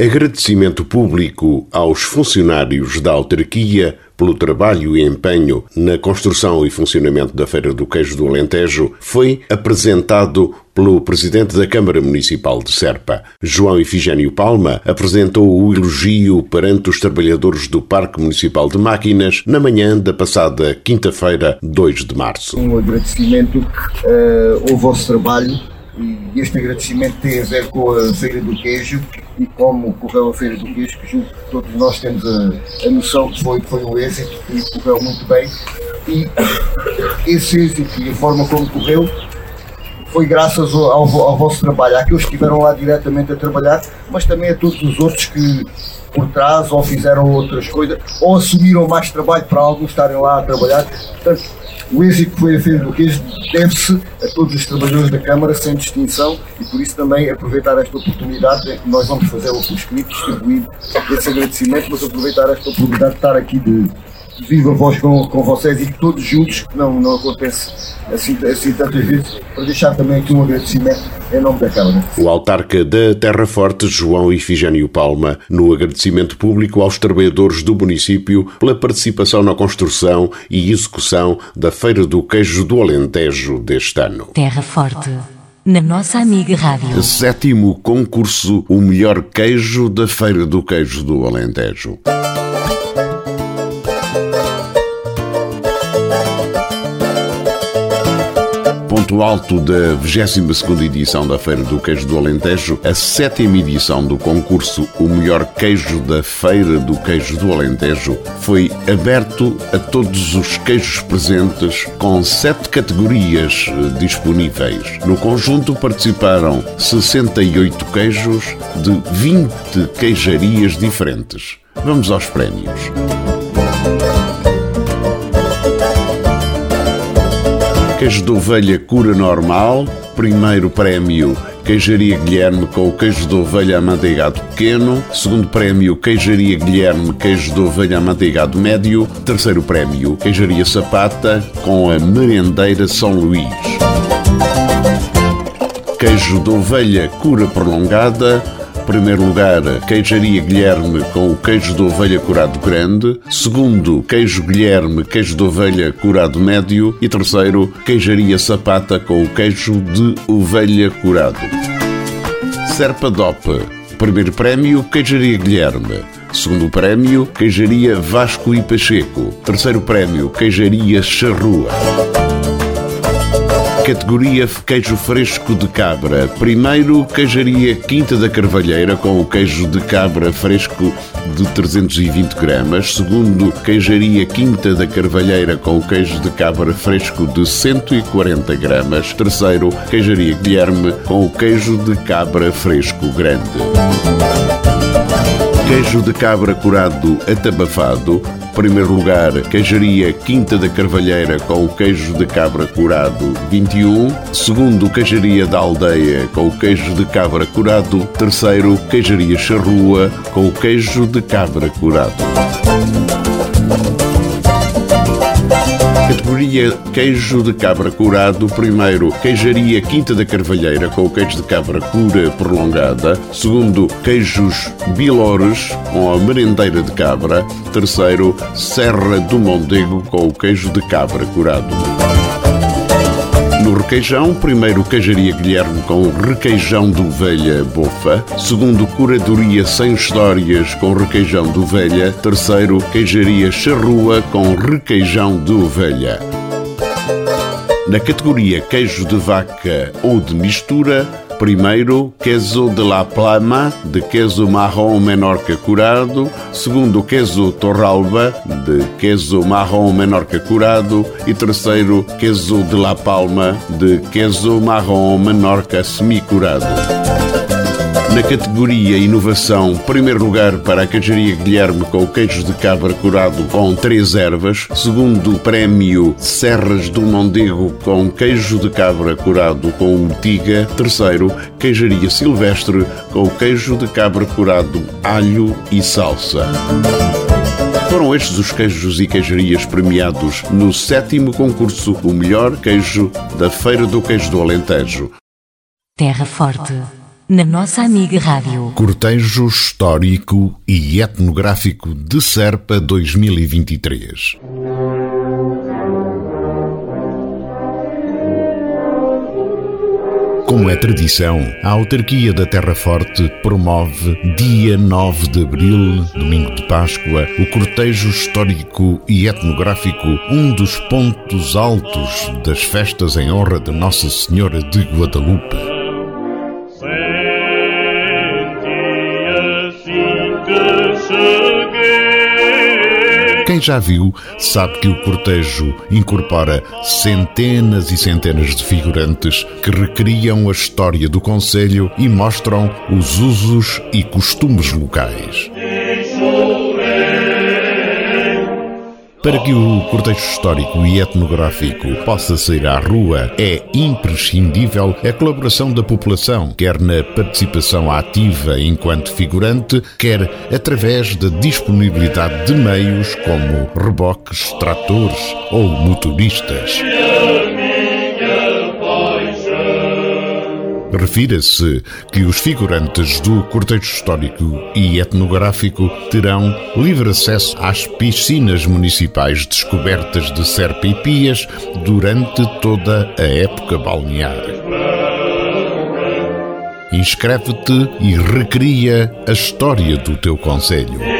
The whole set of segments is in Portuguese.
Agradecimento público aos funcionários da autarquia pelo trabalho e empenho na construção e funcionamento da Feira do Queijo do Alentejo foi apresentado pelo Presidente da Câmara Municipal de Serpa. João Ifigênio Palma apresentou o elogio perante os trabalhadores do Parque Municipal de Máquinas na manhã da passada quinta-feira, 2 de março. Um agradecimento uh, ao vosso trabalho e este agradecimento tem a ver com a Feira do Queijo e como correu a Feira do Queijo, que todos nós temos a, a noção que foi, foi um êxito e correu muito bem. E esse êxito e a forma como correu foi graças ao, ao, vosso trabalho, àqueles que estiveram lá diretamente a trabalhar, mas também a todos os outros que por trás ou fizeram outras coisas ou assumiram mais trabalho para alguns estarem lá a trabalhar. Portanto, o êxito que foi a Feira do Queijo deve-se a todos os trabalhadores da Câmara, sem distinção, e por isso também aproveitar esta oportunidade, nós vamos fazer o escrito, distribuir esse agradecimento, mas aproveitar esta oportunidade de estar aqui de, viva voz com, com vocês e todos juntos, que não, não acontece assim, assim tantas vezes, para deixar também aqui um agradecimento em nome da Câmara. O autarca da Terra Forte, João Ifigênio Palma, no agradecimento público aos trabalhadores do município pela participação na construção e execução da Feira do Queijo do Alentejo deste ano. Terra Forte na nossa amiga rádio. Sétimo concurso O Melhor Queijo da Feira do Queijo do Alentejo. Ponto alto da 22ª edição da Feira do Queijo do Alentejo, a sétima edição do concurso O Melhor Queijo da Feira do Queijo do Alentejo foi aberto a todos os queijos presentes com sete categorias eh, disponíveis. No conjunto participaram 68 queijos de 20 queijarias diferentes. Vamos aos prémios. Queijo de ovelha cura normal, primeiro prémio Queijaria Guilherme com o queijo de ovelha amanteigado pequeno. Segundo prémio, Queijaria Guilherme, queijo de ovelha amanteigado médio. Terceiro prémio, Queijaria Sapata com a merendeira São Luís. Queijo de ovelha cura prolongada primeiro lugar, queijaria Guilherme com o queijo de ovelha curado grande. Segundo, queijo Guilherme, queijo de ovelha curado médio. E terceiro, queijaria Sapata com o queijo de ovelha curado. Serpa Dop. Primeiro prémio, queijaria Guilherme. Segundo prémio, queijaria Vasco e Pacheco. Terceiro prémio, queijaria Charrua categoria queijo fresco de cabra. Primeiro, queijaria Quinta da Carvalheira com o queijo de cabra fresco de 320 gramas. Segundo, queijaria Quinta da Carvalheira com o queijo de cabra fresco de 140 gramas. Terceiro, queijaria Guilherme com o queijo de cabra fresco grande. Queijo de cabra curado atabafado, primeiro lugar, queijaria Quinta da Carvalheira com o queijo de cabra curado 21. Segundo, queijaria da Aldeia com o queijo de cabra curado. Terceiro, queijaria Charrua com o queijo de cabra curado. Categoria queijo de cabra curado. Primeiro, queijaria Quinta da Carvalheira com o queijo de cabra cura prolongada. Segundo, queijos Bilores com a merendeira de cabra. Terceiro, Serra do Mondego com o queijo de cabra curado. Requeijão, primeiro queijaria Guilherme com requeijão de ovelha bofa. Segundo, curadoria sem histórias com requeijão de ovelha. Terceiro, queijaria charrua com requeijão de ovelha. Na categoria queijo de vaca ou de mistura, Primeiro, queso de la plama, de queso marrom menorca curado. Segundo, queso torralba, de queso marrom menorca curado. E terceiro, queso de la palma, de queso marrom menorca semi-curado. Na categoria Inovação, primeiro lugar para a Queijaria Guilherme com o queijo de cabra curado com três ervas. Segundo prémio Serras do Mondego com queijo de cabra curado com urtiga. Terceiro, Queijaria Silvestre com o queijo de cabra curado, alho e salsa. Foram estes os queijos e queijarias premiados no sétimo concurso O Melhor Queijo da Feira do Queijo do Alentejo. Terra Forte, na nossa amiga Rádio. Cortejo Histórico e Etnográfico de Serpa 2023. Como é tradição, a autarquia da Terra Forte promove, dia 9 de abril, domingo de Páscoa, o cortejo histórico e etnográfico, um dos pontos altos das festas em honra de Nossa Senhora de Guadalupe. Quem já viu sabe que o cortejo incorpora centenas e centenas de figurantes que recriam a história do Conselho e mostram os usos e costumes locais. Para que o cortejo histórico e etnográfico possa sair à rua, é imprescindível a colaboração da população, quer na participação ativa enquanto figurante, quer através da disponibilidade de meios como reboques, tratores ou motoristas. Refira-se que os figurantes do cortejo histórico e etnográfico terão livre acesso às piscinas municipais descobertas de Serpa e Pias durante toda a época balnear. Inscreve-te e recria a história do teu conselho.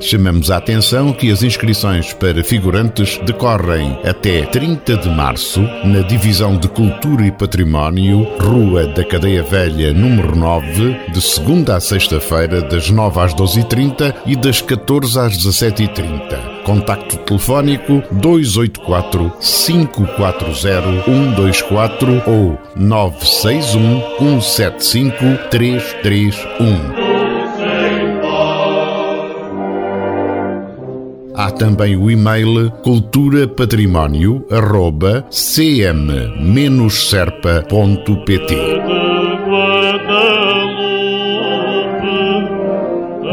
Chamamos a atenção que as inscrições para figurantes decorrem até 30 de março na Divisão de Cultura e Património, Rua da Cadeia Velha, número 9, de segunda a sexta-feira, das 9 às 12h30 e das 14 às 17h30. Contacto telefónico 284 540 124 ou 961 175 331. Há também o e-mail culturapatrimónio.cm-serpa.pt.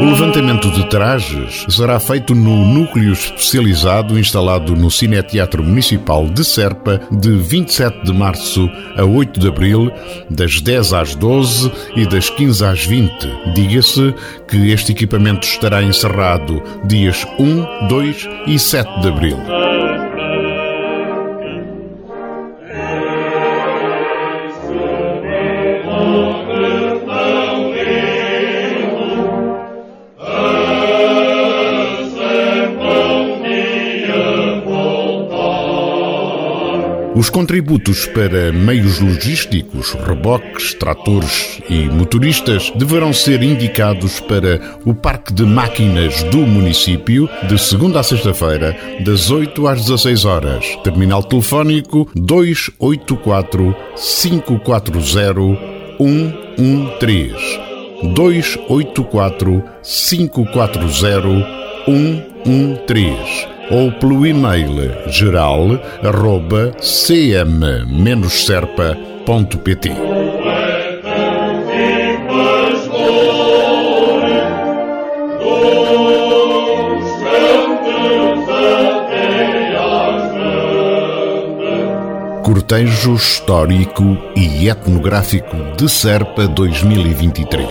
O levantamento de trajes será feito no núcleo especializado instalado no Cineteatro Municipal de Serpa de 27 de março a 8 de abril, das 10 às 12 e das 15 às 20. Diga-se que este equipamento estará encerrado dias 1, 2 e 7 de abril. Os contributos para meios logísticos, reboques, tratores e motoristas deverão ser indicados para o Parque de Máquinas do município de segunda a sexta-feira, das 8 às 16 horas. Terminal telefónico 284 540 113. 284 540 113 ou pelo e-mail geral arroba cm-serpa.pt. Cortejo Histórico e Etnográfico de Serpa 2023.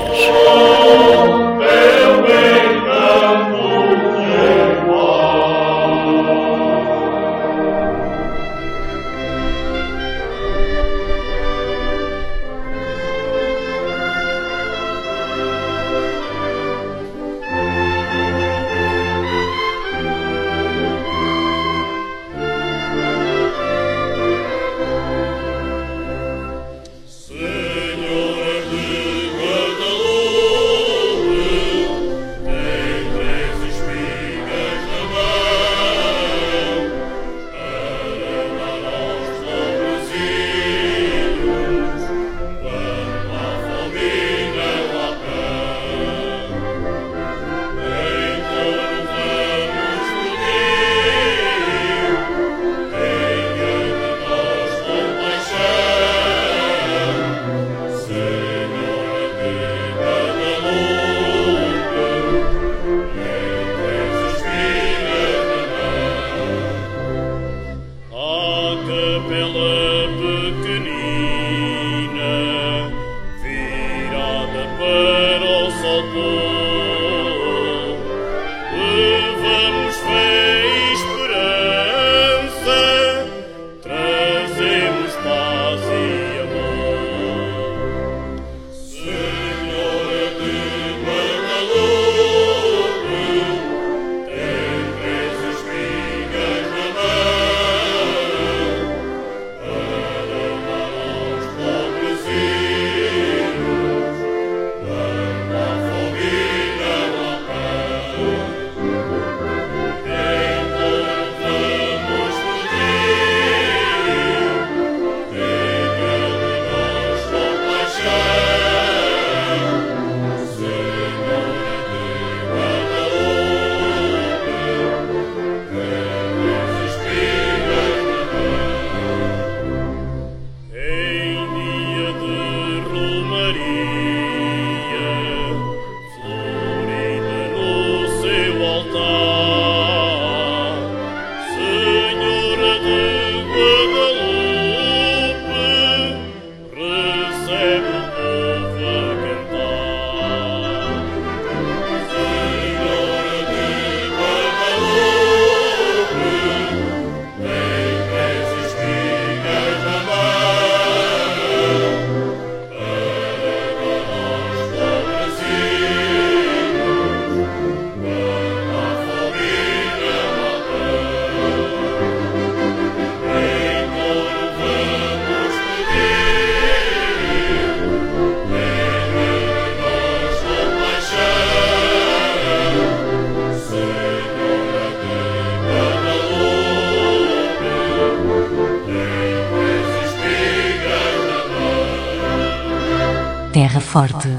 Terra Forte,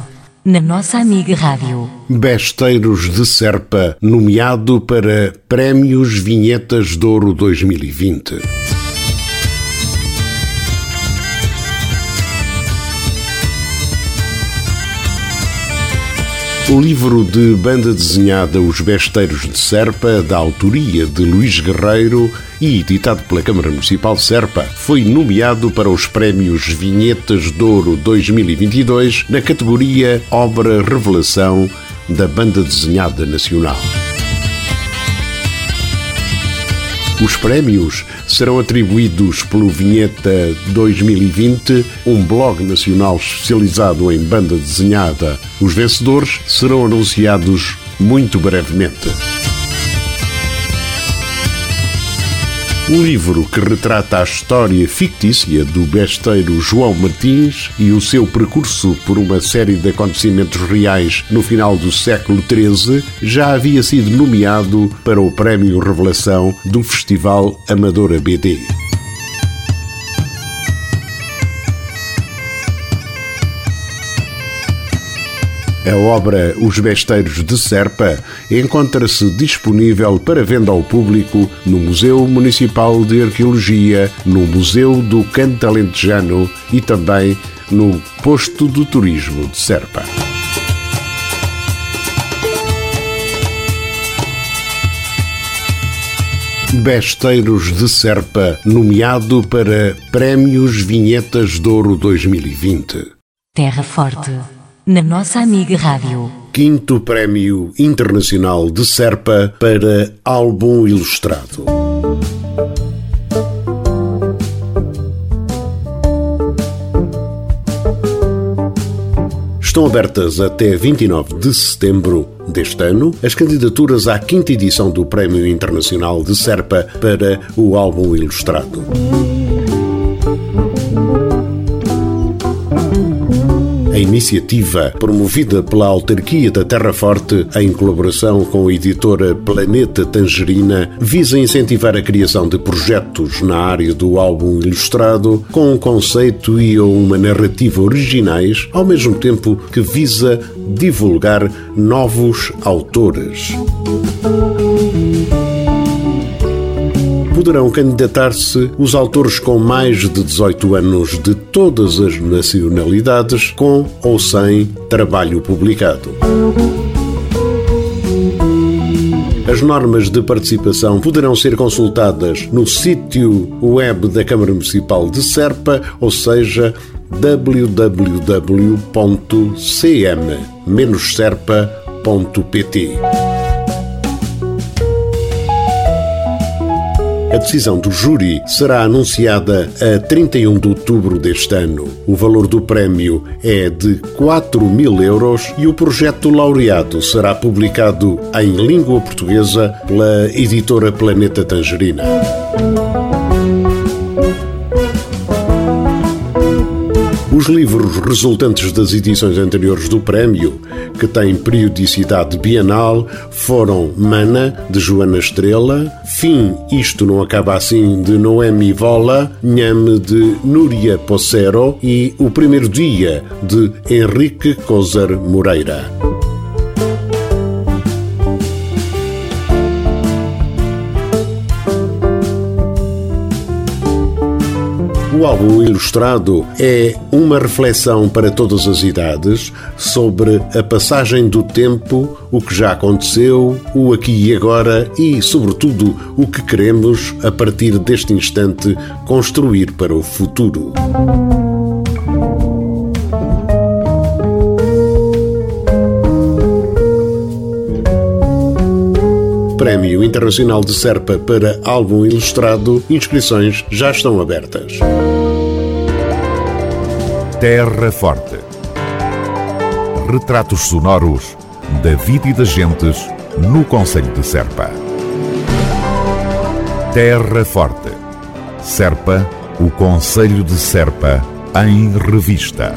na nossa amiga Rádio. Besteiros de Serpa, nomeado para Prémios Vinhetas de Ouro 2020. O livro de banda desenhada Os Besteiros de Serpa, da autoria de Luís Guerreiro e editado pela Câmara Municipal de Serpa, foi nomeado para os Prémios Vinhetas de Ouro 2022 na categoria Obra Revelação da Banda Desenhada Nacional. Os prémios serão atribuídos pelo Vinheta 2020, um blog nacional especializado em banda desenhada. Os vencedores serão anunciados muito brevemente. O livro que retrata a história fictícia do besteiro João Martins e o seu percurso por uma série de acontecimentos reais no final do século XIII já havia sido nomeado para o Prémio Revelação do Festival Amadora BD. A obra Os Besteiros de Serpa encontra-se disponível para venda ao público no Museu Municipal de Arqueologia, no Museu do Canto Alentejano e também no Posto do Turismo de Serpa. Besteiros de Serpa, nomeado para Prémios Vinhetas de Ouro 2020. Terra Forte na nossa amiga Rádio. Quinto Prémio Internacional de Serpa para Álbum Ilustrado. Estão abertas até 29 de setembro deste ano as candidaturas à quinta edição do Prémio Internacional de Serpa para o álbum ilustrado. A iniciativa, promovida pela autarquia da Terra Forte em colaboração com a editora Planeta Tangerina, visa incentivar a criação de projetos na área do álbum ilustrado com um conceito e uma narrativa originais, ao mesmo tempo que visa divulgar novos autores poderão candidatar-se os autores com mais de 18 anos de todas as nacionalidades, com ou sem trabalho publicado. As normas de participação poderão ser consultadas no sítio web da Câmara Municipal de Serpa, ou seja, www.cm-serpa.pt. A decisão do júri será anunciada a 31 de outubro deste ano. O valor do prémio é de 4 mil euros e o projeto laureado será publicado em língua portuguesa pela editora Planeta Tangerina. Os livros resultantes das edições anteriores do prémio, que têm periodicidade bienal, foram Mana, de Joana Estrela, Fim, Isto Não Acaba Assim, de Noemi Vola, Nhame, de Núria Possero e O Primeiro Dia, de Henrique Coser Moreira. O álbum ilustrado é uma reflexão para todas as idades sobre a passagem do tempo, o que já aconteceu, o aqui e agora e, sobretudo, o que queremos, a partir deste instante, construir para o futuro. Prémio Internacional de Serpa para Álbum Ilustrado, inscrições já estão abertas. Terra Forte. Retratos sonoros da vida e das gentes no Conselho de Serpa. Terra Forte. Serpa, o Conselho de Serpa, em revista.